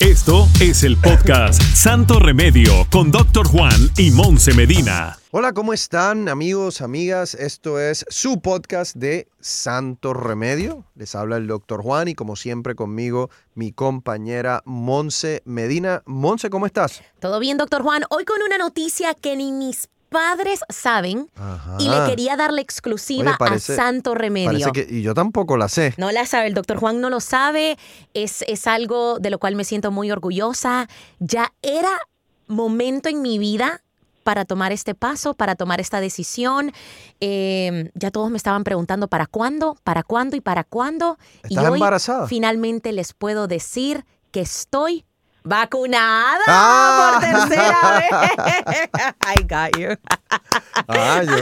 Esto es el podcast Santo Remedio con Doctor Juan y Monse Medina. Hola, ¿cómo están amigos, amigas? Esto es su podcast de Santo Remedio. Les habla el doctor Juan y como siempre conmigo mi compañera Monse Medina. Monse, ¿cómo estás? Todo bien, doctor Juan. Hoy con una noticia que ni mis padres saben y le quería dar la exclusiva Oye, parece- a Santo Remedio. Que, y yo tampoco la sé. No la sabe, el doctor Juan no lo sabe, es, es algo de lo cual me siento muy orgullosa. Ya era momento en mi vida para tomar este paso, para tomar esta decisión. Eh, ya todos me estaban preguntando para cuándo, para cuándo y para cuándo. y ¿Estás hoy embarazada? finalmente les puedo decir que estoy vacunada Ah. por tercera vez. I got you. Ah, yo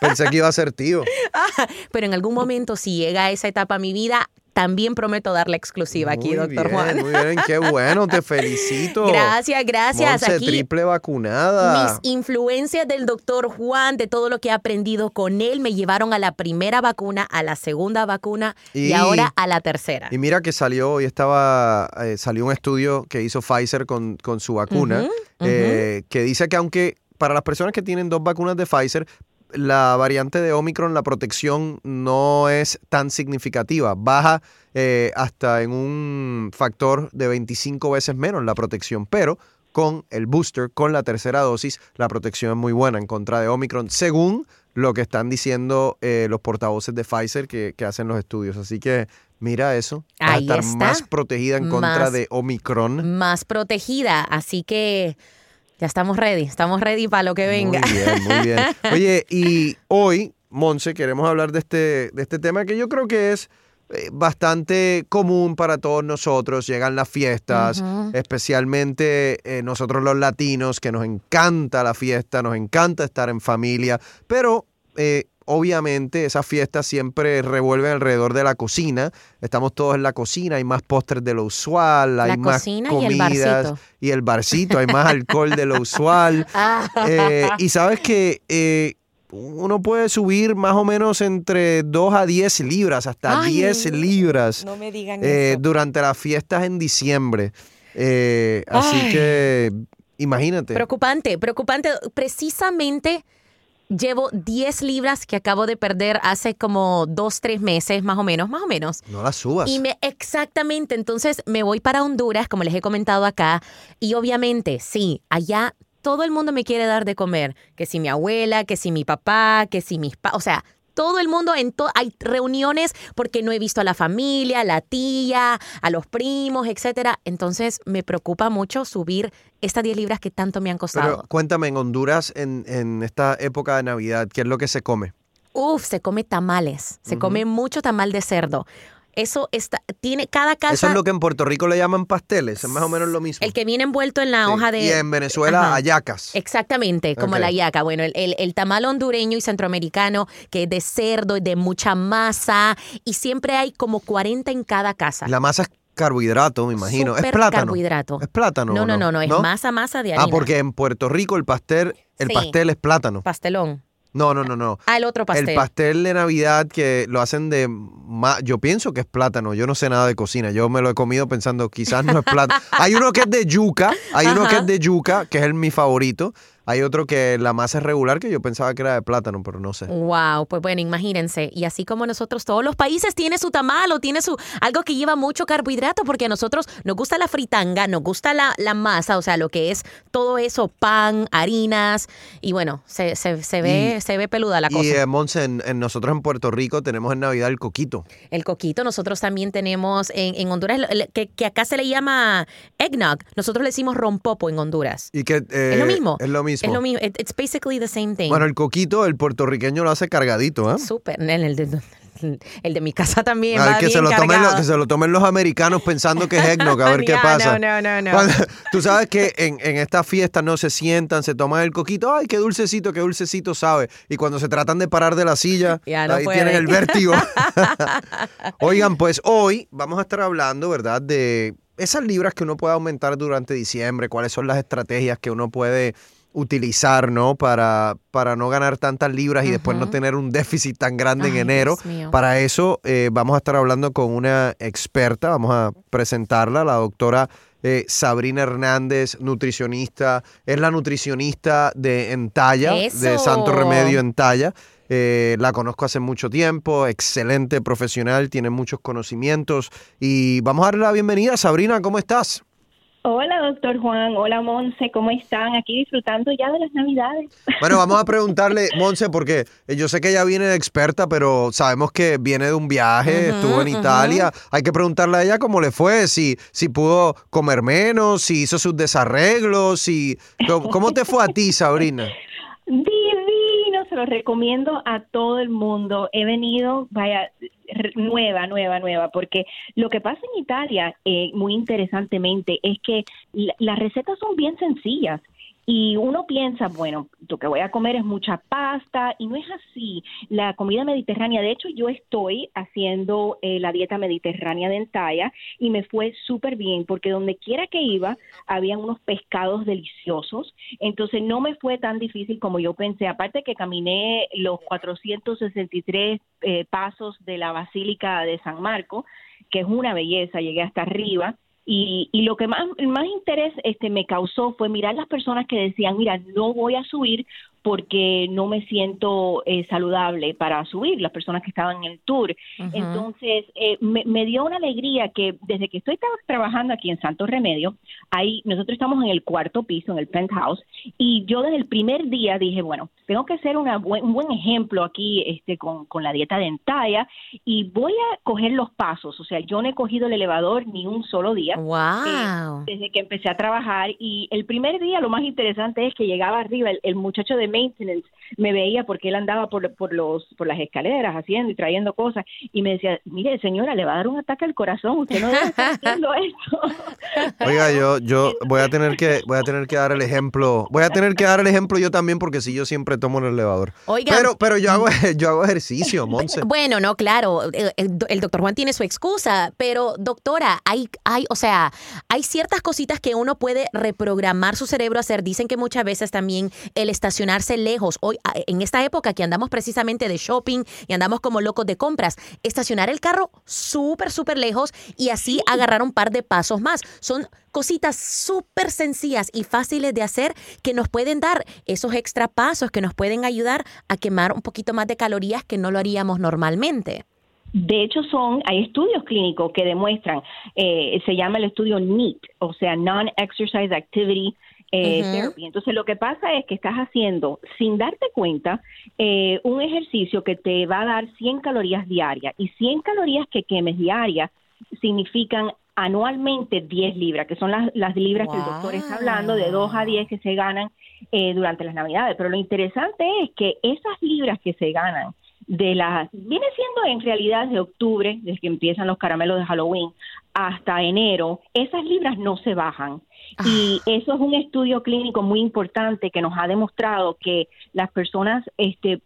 pensé que iba a ser tío. Pero en algún momento, si llega a esa etapa a mi vida, también prometo dar la exclusiva aquí, doctor bien, Juan. Muy bien, qué bueno, te felicito. Gracias, gracias. Monse, Aquí triple vacunada. mis influencias del doctor Juan, de todo lo que he aprendido con él, me llevaron a la primera vacuna, a la segunda vacuna y, Y- ahora a la tercera. Y mira que salió, hoy estaba, eh, salió un estudio que hizo Pfizer con, con su vacuna, eh, que dice que aunque para las personas que tienen dos vacunas de Pfizer, la variante de Omicron, la protección no es tan significativa, baja eh, hasta en un factor de 25 veces menos la protección, pero con el booster, con la tercera dosis, la protección es muy buena en contra de Omicron, según lo que están diciendo eh, los portavoces de Pfizer que, que hacen los estudios. Así que mira eso, vas a Ahí estar está. más protegida en contra Más- de Omicron. Más protegida, así que ya estamos ready, estamos ready para lo que venga. Muy bien, muy bien. Oye, y hoy, Monse, queremos hablar de este, de este tema que yo creo que es eh, bastante común para todos nosotros. Llegan las fiestas, especialmente eh, nosotros los latinos, que nos encanta la fiesta, nos encanta estar en familia, pero eh, obviamente esas fiestas siempre revuelven alrededor de la cocina. Estamos todos en la cocina, hay más postres de lo usual, hay La más cocina y el comidas barcito. y el barcito, hay más alcohol de lo usual. Ah. Eh, y sabes que eh, uno puede subir más o menos entre 2 a 10 libras, hasta Ay, 10 libras No me digan eh, eso. durante las fiestas en diciembre. Así que imagínate. Preocupante, preocupante. Precisamente llevo 10 libras que acabo de perder hace como 2, 3 meses, más o menos, más o menos. no las subas. Y me, exactamente, entonces me voy para Honduras, como les he comentado acá, y obviamente, sí, allá todo el mundo me quiere dar de comer, que si mi abuela, que si mi papá, que si mis pa, o sea, todo el mundo, en to- hay reuniones porque no he visto a la familia, a la tía, a los primos, etcétera. Entonces me preocupa mucho subir estas 10 libras que tanto me han costado. Pero cuéntame, en Honduras, en, en esta época de Navidad, ¿qué es lo que se come? Uf, se come tamales, se come mucho tamal de cerdo. Eso está, tiene cada casa. Eso es lo que en Puerto Rico le llaman pasteles, es más o menos lo mismo. El que viene envuelto en la Sí. hoja de. Y en Venezuela, Ajá. hallacas. Exactamente, como la yaca. Bueno, el, el- el tamal hondureño y centroamericano, que es de cerdo de mucha masa, y siempre hay como 40 en cada casa. La masa es carbohidrato, me imagino. es plátano. carbohidrato. Es plátano. no, o no, no, no, es masa, masa de harina. Ah, porque en Puerto Rico el pastel, el Sí. pastel es plátano. Pastelón. No, no, no, no. Ah, el otro pastel. El pastel de Navidad que lo hacen de ma- yo pienso que es plátano, yo no sé nada de cocina, yo me lo he comido pensando quizás no es plátano. hay uno que es de yuca, hay uno que es de yuca, que es el mi favorito. Hay otro que la masa es regular que yo pensaba que era de plátano, pero no sé. Wow, pues bueno, imagínense. Y así como nosotros, todos los países tiene su tamal o tiene su algo que lleva mucho carbohidrato, porque a nosotros nos gusta la fritanga, nos gusta la, la masa, o sea, lo que es todo eso, pan, harinas, y bueno, se, se, se ve, Y- se ve peluda la cosa. Y eh, Monse, en, en nosotros en Puerto Rico tenemos en Navidad el coquito. El coquito, nosotros también tenemos en, en Honduras, que, que acá se le llama eggnog, nosotros le decimos rompopo en Honduras. Y que, eh, es lo mismo. Es lo mismo. Es lo mismo. It- it's basically the same thing. Bueno, el coquito, el puertorriqueño lo hace cargadito, ¿eh? Súper. En el, el de mi casa también A ver, va que, se lo tomen los, cargado. que se lo tomen los americanos pensando que es eggnog, a ver qué pasa. No, no, no, no. Cuando- tú sabes que en, en estas fiestas no se sientan, se toman el coquito, ay, qué dulcecito, qué dulcecito sabe. Y cuando se tratan de parar de la silla, Ya no ahí tienen el vértigo. Oigan, pues hoy vamos a estar hablando, ¿verdad? De esas libras que uno puede aumentar durante diciembre, cuáles son las estrategias que uno puede utilizar, ¿no? Para, para no ganar tantas libras y después no tener un déficit tan grande en enero. Para eso eh, vamos a estar hablando con una experta, vamos a presentarla, la doctora eh, Sabrina Hernández, nutricionista, es la nutricionista de Entalla, de ¡Eso! Santo Remedio Entalla. Eh, la conozco hace mucho tiempo, excelente profesional, tiene muchos conocimientos y vamos a darle la bienvenida. Sabrina, ¿cómo estás? Hola, doctor Juan. Hola, Monse. ¿Cómo están? Aquí disfrutando ya de las Navidades. Bueno, vamos a preguntarle, Monse, porque eh, yo sé que ella viene de experta, pero sabemos que viene de un viaje, estuvo en. Italia. Hay que preguntarle a ella cómo le fue, si, si pudo comer menos, si hizo sus desarreglos, si... ¿Cómo, cómo te fue a ti, Sabrina? Divino, se lo recomiendo a todo el mundo. He venido, vaya, nueva, nueva, nueva, porque lo que pasa en Italia, eh, muy interesantemente, es que la- las recetas son bien sencillas. Y uno piensa, bueno, lo que voy a comer es mucha pasta y no es así. La comida mediterránea, de hecho yo estoy haciendo eh, la dieta mediterránea de Entalla y me fue súper bien porque donde quiera que iba habían unos pescados deliciosos. Entonces no me fue tan difícil como yo pensé. Aparte que caminé los 463 eh, pasos de la Basílica de San Marco, que es una belleza, llegué hasta arriba. Y, y lo que más, más interés este, me causó fue mirar las personas que decían, mira, no voy a subir porque no me siento eh, saludable para subir, las personas que estaban en el tour. Entonces, eh, me, me dio una alegría que desde que estoy tra- trabajando aquí en Santo Remedio, ahí nosotros estamos en el cuarto piso, en el penthouse, y yo desde el primer día dije, bueno, tengo que ser una buen- un buen ejemplo aquí este, con, con la dieta de Entalla y voy a coger los pasos. O sea, yo no he cogido el elevador ni un solo día Wow. desde que empecé a trabajar y el primer día lo más interesante es que llegaba arriba el, el muchacho de maintenance me veía porque él andaba por, por los por las escaleras haciendo y trayendo cosas y me decía mire señora le va a dar un ataque al corazón usted no debe estar haciendo esto Oiga, yo, yo voy a tener que, voy a tener que dar el ejemplo. Voy a tener que dar el ejemplo yo también, porque si yo siempre tomo el elevador. Oigan. Pero, pero yo hago, yo hago ejercicio, Monse. Bueno, no, claro, el, el- el doctor Juan tiene su excusa, pero doctora, hay, hay, o sea, hay ciertas cositas que uno puede reprogramar su cerebro a hacer. Dicen que muchas veces también el estacionarse lejos, hoy, en esta época que andamos precisamente de shopping y andamos como locos de compras, estacionar el carro súper, súper lejos y así agarrar un par de pasos más. Son cositas súper sencillas y fáciles de hacer que nos pueden dar esos extra pasos que nos pueden ayudar a quemar un poquito más de calorías que no lo haríamos normalmente. De hecho, son, hay estudios clínicos que demuestran, eh, se llama el estudio NEAT, o sea, Non-Exercise Activity eh. Therapy. Entonces, lo que pasa es que estás haciendo, sin darte cuenta, eh, un ejercicio que te va a dar 100 calorías diarias. Y 100 calorías que quemes diarias significan anualmente 10 libras, que son las, las libras que el doctor está hablando, de 2 a 10 que se ganan eh, durante las navidades. Pero lo interesante es que esas libras que se ganan de las, viene siendo en realidad de octubre, desde que empiezan los caramelos de Halloween, hasta enero, esas libras no se bajan. Y eso es un estudio clínico muy importante que nos ha demostrado que las personas este,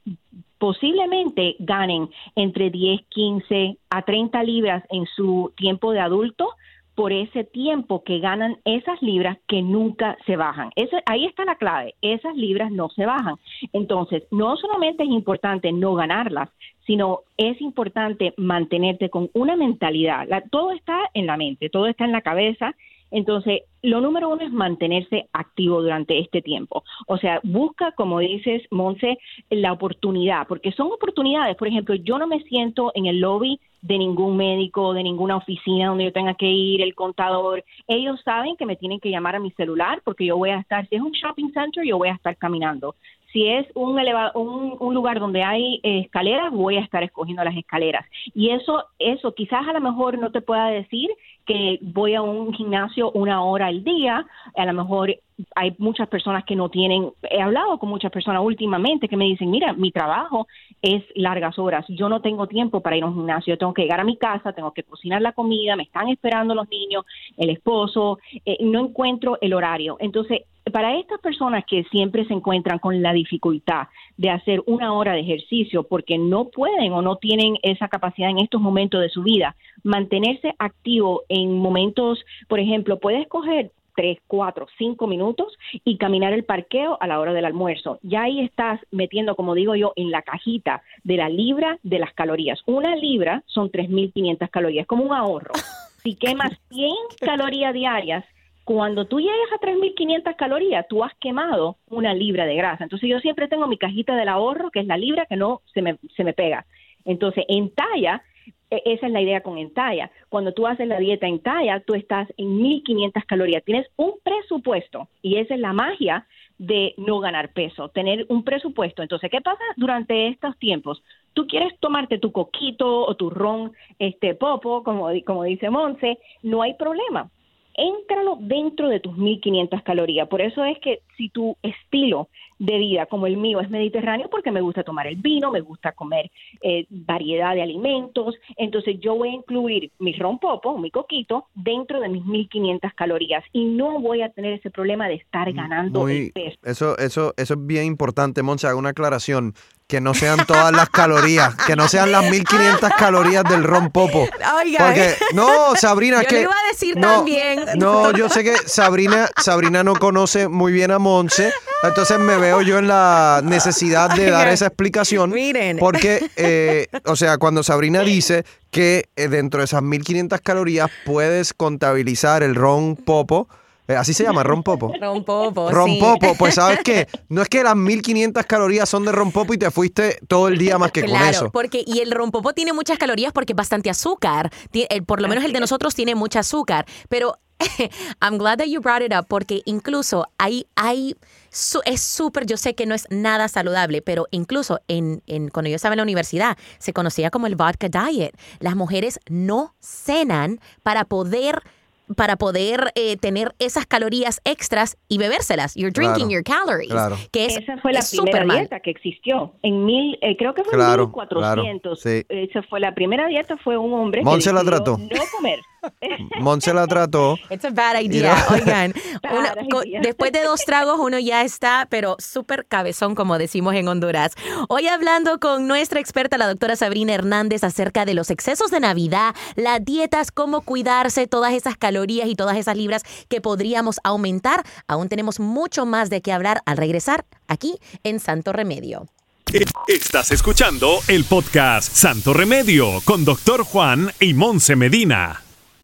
posiblemente ganen entre 10, 15 a 30 libras en su tiempo de adulto por ese tiempo que ganan esas libras que nunca se bajan. Eso, ahí está la clave, esas libras no se bajan. Entonces, no solamente es importante no ganarlas, sino es importante mantenerte con una mentalidad. Todo está en la mente, todo está en la cabeza. Entonces, lo número uno es mantenerse activo durante este tiempo. O sea, busca, como dices, Monse, la oportunidad, porque son oportunidades. Por ejemplo, yo no me siento en el lobby de ningún médico, de ninguna oficina donde yo tenga que ir, el contador. Ellos saben que me tienen que llamar a mi celular porque yo voy a estar, si es un shopping center, yo voy a estar caminando. Si es un, eleva- un, un lugar donde hay escaleras, voy a estar escogiendo las escaleras. Y eso, eso quizás a lo mejor no te pueda decir que voy a un gimnasio una hora al día, a lo mejor hay muchas personas que no tienen, he hablado con muchas personas últimamente que me dicen, mira, mi trabajo es largas horas, yo no tengo tiempo para ir a un gimnasio, tengo que llegar a mi casa, tengo que cocinar la comida, me están esperando los niños, el esposo, eh, no encuentro el horario. Entonces, para estas personas que siempre se encuentran con la dificultad de hacer una hora de ejercicio porque no pueden o no tienen esa capacidad en estos momentos de su vida, mantenerse activo en momentos, por ejemplo, puedes coger tres, cuatro, cinco minutos y caminar el parqueo a la hora del almuerzo. Ya ahí estás metiendo, como digo yo, en la cajita de la libra de las calorías. Una libra son 3.500 calorías, como un ahorro. Si quemas 100 calorías diarias, cuando tú llegas a 3.500 calorías, tú has quemado una libra de grasa. Entonces yo siempre tengo mi cajita del ahorro, que es la libra que no se me, se me pega. Entonces, en talla, e, esa es la idea con Entalla. Cuando tú haces la dieta en talla, tú estás en 1500 calorías. Tienes un presupuesto y esa es la magia de no ganar peso, tener un presupuesto. Entonces, ¿qué pasa durante estos tiempos? Tú quieres tomarte tu coquito o tu ron este popo, como, como dice Monse, no hay problema. Éntralo dentro de tus 1500 calorías. Por eso es que si tu estilo de vida como el mío es mediterráneo porque me gusta tomar el vino, me gusta comer eh, variedad de alimentos, entonces yo voy a incluir mi rompopo, mi coquito, dentro de mis 1500 calorías y no voy a tener ese problema de estar ganando el peso. Eso, eso, eso es bien importante, Monse, hago una aclaración que no sean todas las calorías, que no sean las 1500 calorías del rompopo. Porque, no, Sabrina, yo que. Lo iba a decir no, también. No, yo sé que Sabrina, Sabrina no conoce muy bien a Monse, entonces me veo yo en la necesidad de dar esa explicación. Miren. Porque, eh, o sea, cuando Sabrina dice que eh, dentro de esas 1500 calorías puedes contabilizar el ron popo. Eh, así se llama, rompopo. Rompopo. Rompopo, pues sabes que no es que las 1500 calorías son de rompopo y te fuiste todo el día más que con eso. porque y el rompopo tiene muchas calorías porque es bastante azúcar. por lo menos el de nosotros tiene mucha azúcar, pero I'm glad that you brought it up porque incluso hay, hay es súper, yo sé que no es nada saludable, pero incluso en, en, cuando yo estaba en la universidad se conocía como el vodka diet. Las mujeres no cenan para poder para poder eh, tener esas calorías extras y bebérselas. You're drinking your calories. Que es, Esa fue la primera dieta que existió. En mil, eh, creo que fue en 1400. Esa fue la primera dieta, fue un hombre que la trató. no comer. Monse la trató. It's a bad idea. Oigan, después de dos tragos uno ya está, pero súper cabezón, como decimos en Honduras. Hoy hablando con nuestra experta, la doctora Sabrina Hernández, acerca de los excesos de Navidad, las dietas, cómo cuidarse, todas esas calorías y todas esas libras que podríamos aumentar. Aún tenemos mucho más de qué hablar al regresar aquí en Santo Remedio. Estás escuchando el podcast Santo Remedio con Doctor Juan y Monse Medina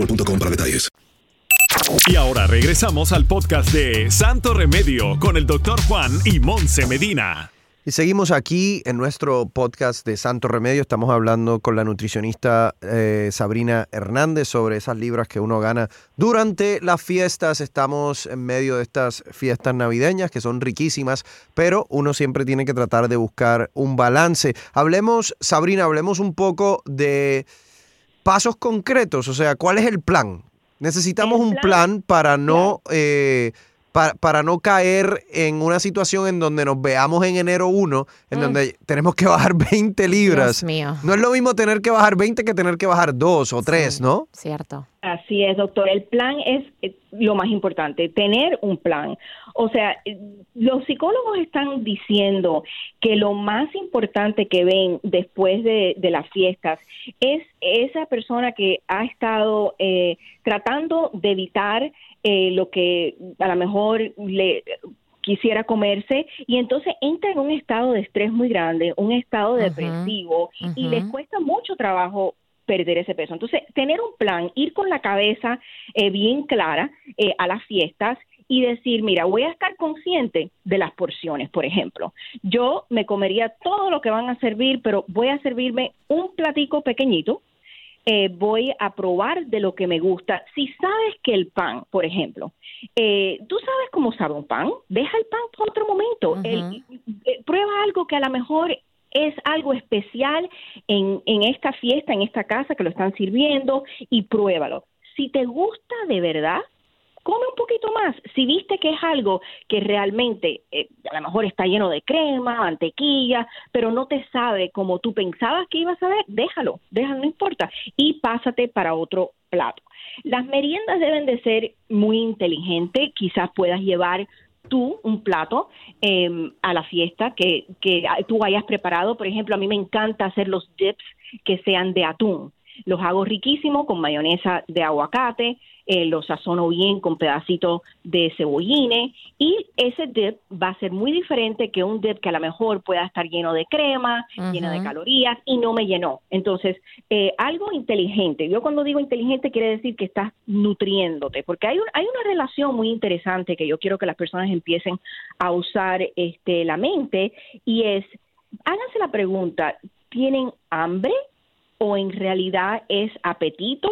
boostmobile.com para detalles. Y ahora regresamos al podcast de Santo Remedio con el doctor Juan y Monse Medina. Y seguimos aquí en nuestro podcast de Santo Remedio. Estamos hablando con la nutricionista eh, Sabrina Hernández sobre esas libras que uno gana durante las fiestas. Estamos en medio de estas fiestas navideñas que son riquísimas, pero uno siempre tiene que tratar de buscar un balance. Hablemos, Sabrina, hablemos un poco de pasos concretos, o sea, ¿cuál es el plan? Necesitamos un plan para no, eh, para, para, no caer en una situación en donde nos veamos en enero 1, en Mm. donde tenemos que bajar 20 libras. Dios mío. No es lo mismo tener que bajar 20 que tener que bajar 2 o 3, ¿no? Cierto. Así es, doctor. El plan es eh, lo más importante, tener un plan. O sea, eh, los psicólogos están diciendo que lo más importante que ven después de, de las fiestas es esa persona que ha estado eh, tratando de evitar eh, lo que a lo mejor le quisiera comerse y entonces entra en un estado de estrés muy grande, un estado depresivo y les cuesta mucho trabajo perder ese peso. Entonces, tener un plan, ir con la cabeza eh, bien clara eh, a las fiestas y decir, mira, voy a estar consciente de las porciones, por ejemplo. Yo me comería todo lo que van a servir, pero voy a servirme un platico pequeñito, eh, voy a probar de lo que me gusta. Si sabes que el pan, por ejemplo, eh, tú sabes cómo sabe un pan, deja el pan para otro momento. El- eh, prueba algo que a lo mejor es algo especial en, en esta fiesta, en esta casa que lo están sirviendo y pruébalo. Si te gusta de verdad, come un poquito más. Si viste que es algo que realmente eh, a lo mejor está lleno de crema, mantequilla, pero no te sabe como tú pensabas que ibas a ver, déjalo, déjalo, no importa. Y pásate para otro plato. Las meriendas deben de ser muy inteligentes, quizás puedas llevar tú un plato eh, a la fiesta que, que tú hayas preparado. Por ejemplo, a mí me encanta hacer los dips que sean de atún. Los hago riquísimos con mayonesa de aguacate, eh, los sazono bien con pedacitos de cebollines y ese dip va a ser muy diferente que un dip que a lo mejor pueda estar lleno de crema, lleno de calorías y no me llenó. Entonces, eh, algo inteligente. Yo cuando digo inteligente quiere decir que estás nutriéndote, porque hay, un- hay una relación muy interesante que yo quiero que las personas empiecen a usar este, la mente y es, háganse la pregunta, ¿tienen hambre o en realidad es apetito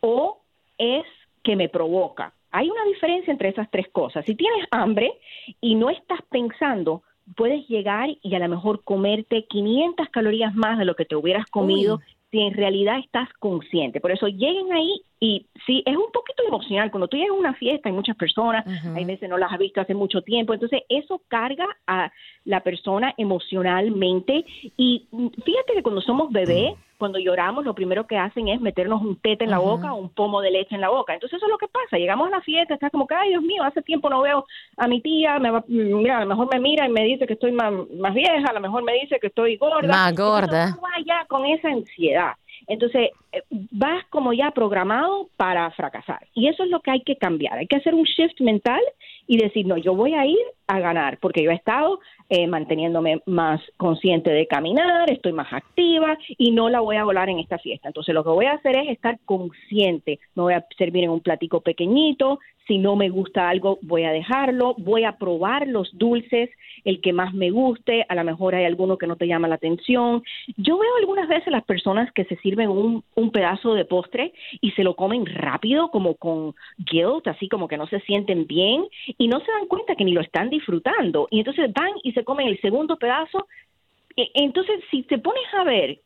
o es que me provoca? Hay una diferencia entre esas tres cosas. Si tienes hambre y no estás pensando, puedes llegar y a lo mejor comerte 500 calorías más de lo que te hubieras comido Uy. si en realidad estás consciente. Por eso lleguen ahí y sí, es un poquito emocional. Cuando tú llegas a una fiesta, hay muchas personas, hay veces no las has visto hace mucho tiempo, entonces eso carga a la persona emocionalmente y mm, fíjate que cuando somos bebés, cuando lloramos, lo primero que hacen es meternos un tete en la boca o un pomo de leche en la boca. Entonces eso es lo que pasa. Llegamos a la fiesta, estás como que, ay Dios mío, hace tiempo no veo a mi tía, me va, mira, a lo mejor me mira y me dice que estoy más, más vieja, a lo mejor me dice que estoy gorda. Más Entonces, gorda. tú vas ya con esa ansiedad. Entonces, eh, vas como ya programado para fracasar. Y eso es lo que hay que cambiar. Hay que hacer un shift mental y decir, no, yo voy a ir a ganar, porque yo he estado eh, manteniéndome más consciente de caminar, estoy más activa y no la voy a volar en esta fiesta. Entonces, lo que voy a hacer es estar consciente. Me voy a servir en un platico pequeñito. Si no me gusta algo, voy a dejarlo. Voy a probar los dulces, el que más me guste. A lo mejor hay alguno que no te llama la atención. Yo veo algunas veces las personas que se sirven un, un pedazo de postre y se lo comen rápido, como con guilt, así como que no se sienten bien y no se dan cuenta que ni lo están disfrutando. Y entonces van y se comen el segundo pedazo. E- Entonces, si te pones a ver,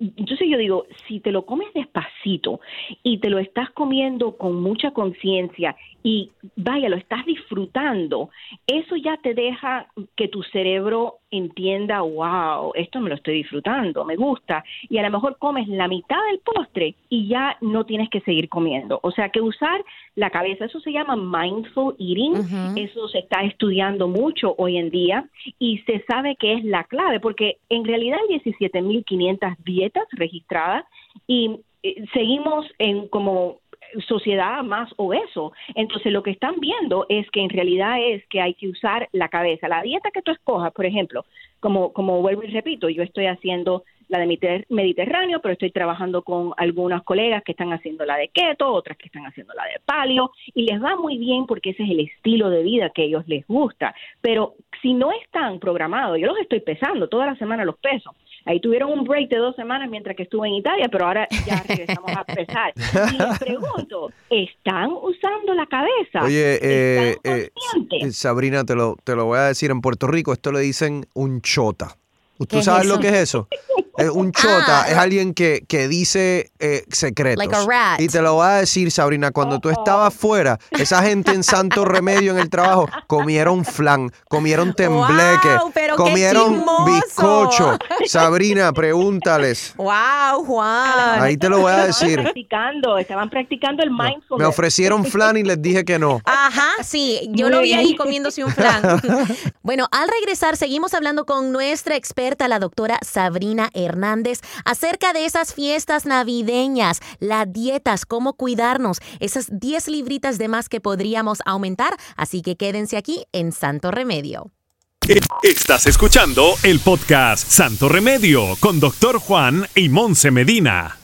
entonces yo digo, si te lo comes despacito y te lo estás comiendo con mucha conciencia y vaya, lo estás disfrutando, eso ya te deja que tu cerebro entienda, wow, esto me lo estoy disfrutando, me gusta, y a lo mejor comes la mitad del postre y ya no tienes que seguir comiendo. O sea que usar la cabeza, eso se llama mindful eating, eso se está estudiando mucho hoy en día y se sabe que es la clave, porque en realidad hay 17.500 dietas registradas y eh, seguimos en como sociedad más obeso. Entonces lo que están viendo es que en realidad es que hay que usar la cabeza. La dieta que tú escojas, por ejemplo, como, como vuelvo y repito, yo estoy haciendo la de Mediterráneo, pero estoy trabajando con algunas colegas que están haciendo la de keto, otras que están haciendo la de palio, y les va muy bien porque ese es el estilo de vida que a ellos les gusta. Pero si no están programados, yo los estoy pesando, toda la semana los peso, Ahí tuvieron un break de dos semanas mientras que estuve en Italia, pero ahora ya regresamos a pesar. Y les pregunto, ¿están usando la cabeza? Oye, eh, eh, Sabrina, te lo, te lo voy a decir, en Puerto Rico esto le dicen un chota. ¿Tú sabes lo que es eso? un chota ah. es alguien que, que dice eh, secretos. Y te lo voy a decir, Sabrina, cuando tú estabas fuera, esa gente en Santo Remedio en el trabajo comieron flan, comieron tembleque, comieron bizcocho. Sabrina, pregúntales. Wow, Juan. Ahí te lo voy a decir. Estaban practicando, estaban practicando el mindfulness. Me ofrecieron flan y les dije que no. Ajá, sí, yo lo vi ahí comiéndose un flan. bueno, al regresar seguimos hablando con nuestra experta la doctora Sabrina Hernández, acerca de esas fiestas navideñas, las dietas, cómo cuidarnos, esas 10 libritas de más que podríamos aumentar. Así que quédense aquí en Santo Remedio. Estás escuchando el podcast Santo Remedio con doctor Juan y Monse Medina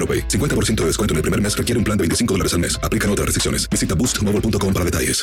AroPay. 50% de descuento en el primer mes requiere un plan de 25 dólares al mes. Aplican otras restricciones. Visita boostmobile.com para detalles.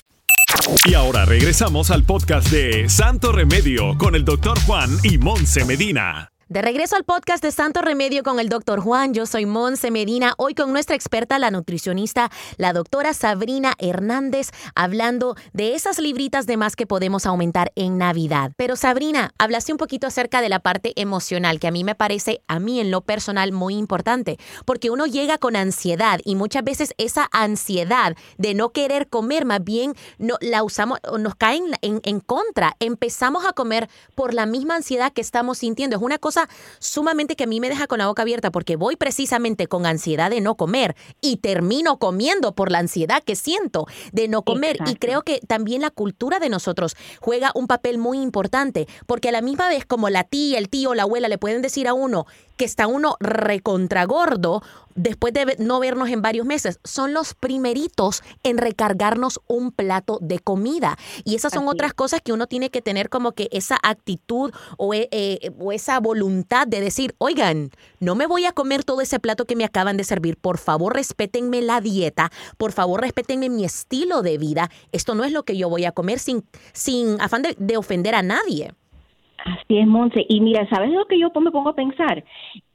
Y ahora regresamos al podcast de Santo Remedio con el doctor Juan y Monse Medina. De regreso al podcast de Santo Remedio con el doctor Juan, yo soy Monse Medina, hoy con nuestra experta, la nutricionista, la doctora Sabrina Hernández, hablando de esas libritas de más que podemos aumentar en Navidad. Pero Sabrina, hablaste un poquito acerca de la parte emocional, que a mí me parece, a mí en lo personal, muy importante, porque uno llega con ansiedad y muchas veces esa ansiedad de no querer comer, más bien no, la usamos, nos cae en, en contra, empezamos a comer por la misma ansiedad que estamos sintiendo. Es una cosa sumamente que a mí me deja con la boca abierta porque voy precisamente con ansiedad de no comer y termino comiendo por la ansiedad que siento de no comer. Y creo que también la cultura de nosotros juega un papel muy importante porque a la misma vez como la tía, el tío, la abuela le pueden decir a uno, que está uno recontragordo después de no vernos en varios meses, son los primeritos en recargarnos un plato de comida. Y esas son otras cosas que uno tiene que tener como que esa actitud o, eh, eh, o, esa voluntad de decir, oigan, no me voy a comer todo ese plato que me acaban de servir, por favor respétenme la dieta, por favor respétenme mi estilo de vida, esto no es lo que yo voy a comer sin, sin afán de, de ofender a nadie. Así es, Monse. Y mira, ¿sabes lo que yo me pongo a pensar?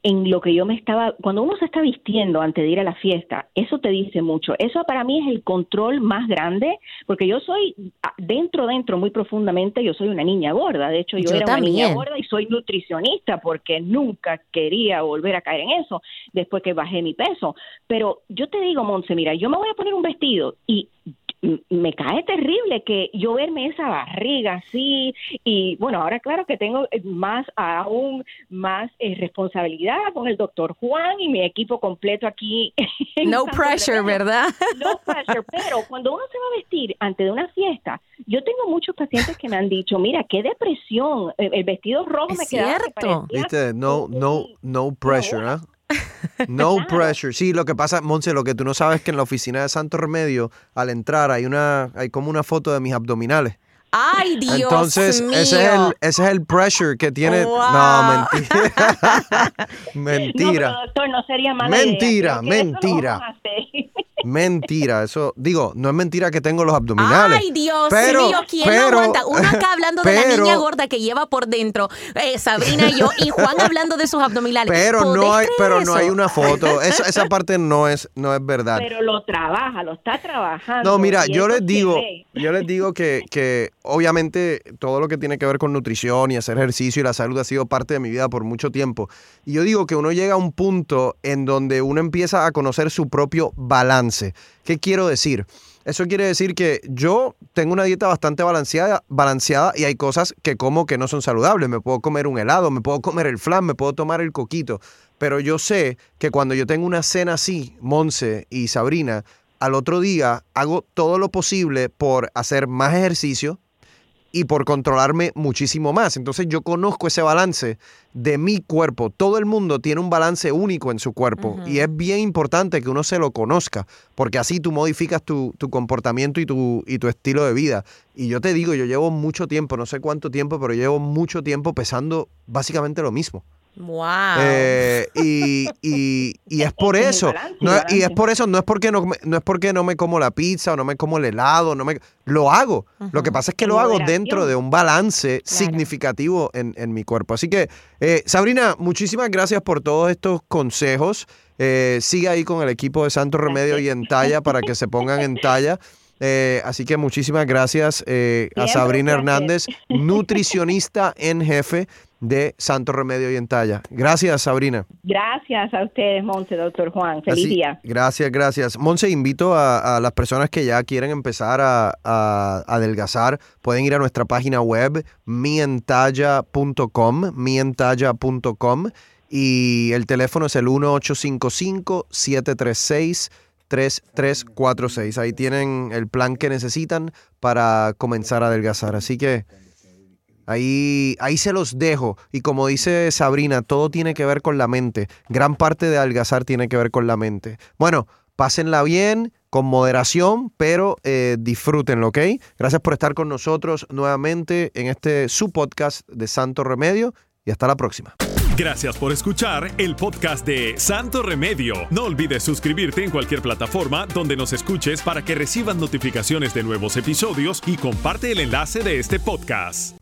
En lo que yo me estaba, cuando uno se está vistiendo antes de ir a la fiesta, eso te dice mucho. Eso para mí es el control más grande, porque yo soy, dentro, dentro, muy profundamente, yo soy una niña gorda. De hecho, yo, era una niña gorda y soy nutricionista porque nunca quería volver a caer en eso después que bajé mi peso. Pero yo te digo, Monse, mira, yo me voy a poner un vestido y me cae terrible que yo verme esa barriga así y bueno, ahora claro que tengo más aún más eh, responsabilidad con el doctor Juan y mi equipo completo aquí. No pressure, ¿verdad? No pressure, pero cuando uno se va a vestir antes de una fiesta, yo tengo muchos pacientes que me han dicho, mira, qué depresión, el, vestido rojo me queda cierto. Viste, no, no, no pressure, ¿eh? No pressure. Sí, lo que pasa, Monse, lo que tú no sabes es que en la oficina de Santo Remedio, al entrar, hay una, hay como una foto de mis abdominales. Ay, Dios Entonces, mío. ese es el, ese es el pressure que tiene. No, mentira. mentira. No, doctor, no sería mala mentira, idea. mentira. Mentira, eso, digo, no es mentira que tengo los abdominales. Ay, Dios pero, mío, ¿quién pero, aguanta? Uno acá hablando de la niña gorda que lleva por dentro, eh, Sabrina y yo, y Juan hablando de sus abdominales. Pero no ¿Podés hay, pero no hay una foto. Esa, esa parte no es, no es verdad. Pero lo trabaja, lo está trabajando. No, mira, yo les digo, yo les digo que, que obviamente todo lo que tiene que ver con nutrición y hacer ejercicio y la salud ha sido parte de mi vida por mucho tiempo. Y yo digo que uno llega a un punto en donde uno empieza a conocer su propio balance. ¿Qué quiero decir? Eso quiere decir que yo tengo una dieta bastante balanceada, balanceada y hay cosas que como que no son saludables. Me puedo comer un helado, me puedo comer el flan, me puedo tomar el coquito. Pero yo sé que cuando yo tengo una cena así, Monse y Sabrina, al otro día hago todo lo posible por hacer más ejercicio y por controlarme muchísimo más. Entonces yo conozco ese balance de mi cuerpo. Todo el mundo tiene un balance único en su cuerpo y es bien importante que uno se lo conozca, porque así tú modificas tu, tu comportamiento y tu, y tu estilo de vida. Y yo te digo, yo llevo mucho tiempo, no sé cuánto tiempo, pero llevo mucho tiempo pesando básicamente lo mismo. Wow. Eh, y, y- y es por eso. balance, No y es por eso, no es porque no, me- no es porque no me como la pizza o no me como el helado, no me lo hago. Lo que pasa es que lo hago dentro de un balance significativo en, en mi cuerpo. Así que, eh, Sabrina, muchísimas gracias por todos estos consejos. Eh, sigue ahí con el equipo de Santo Remedio y en talla para que se pongan en talla. Eh, así que muchísimas gracias eh, a Sabrina. Hernández, nutricionista en jefe de Santo Remedio y en talla. Gracias, Sabrina. Gracias a ustedes, Monse, doctor Juan. Feliz Así- día. Gracias, gracias. Monse, invito a, a las personas que ya quieren empezar a, a adelgazar, pueden ir a nuestra página web, mientalla.com, mientalla.com, y el teléfono es el 1855-736-3346. Ahí tienen el plan que necesitan para comenzar a adelgazar. Así que Ahí, ahí se los dejo. Y como dice Sabrina, todo tiene que ver con la mente. Gran parte de adelgazar tiene que ver con la mente. Bueno, pásenla bien, con moderación, pero eh, disfrútenlo, ¿ok? Gracias por estar con nosotros nuevamente en este su podcast de Santo Remedio y hasta la próxima. Gracias por escuchar el podcast de Santo Remedio. No olvides suscribirte en cualquier plataforma donde nos escuches para que recibas notificaciones de nuevos episodios y comparte el enlace de este podcast.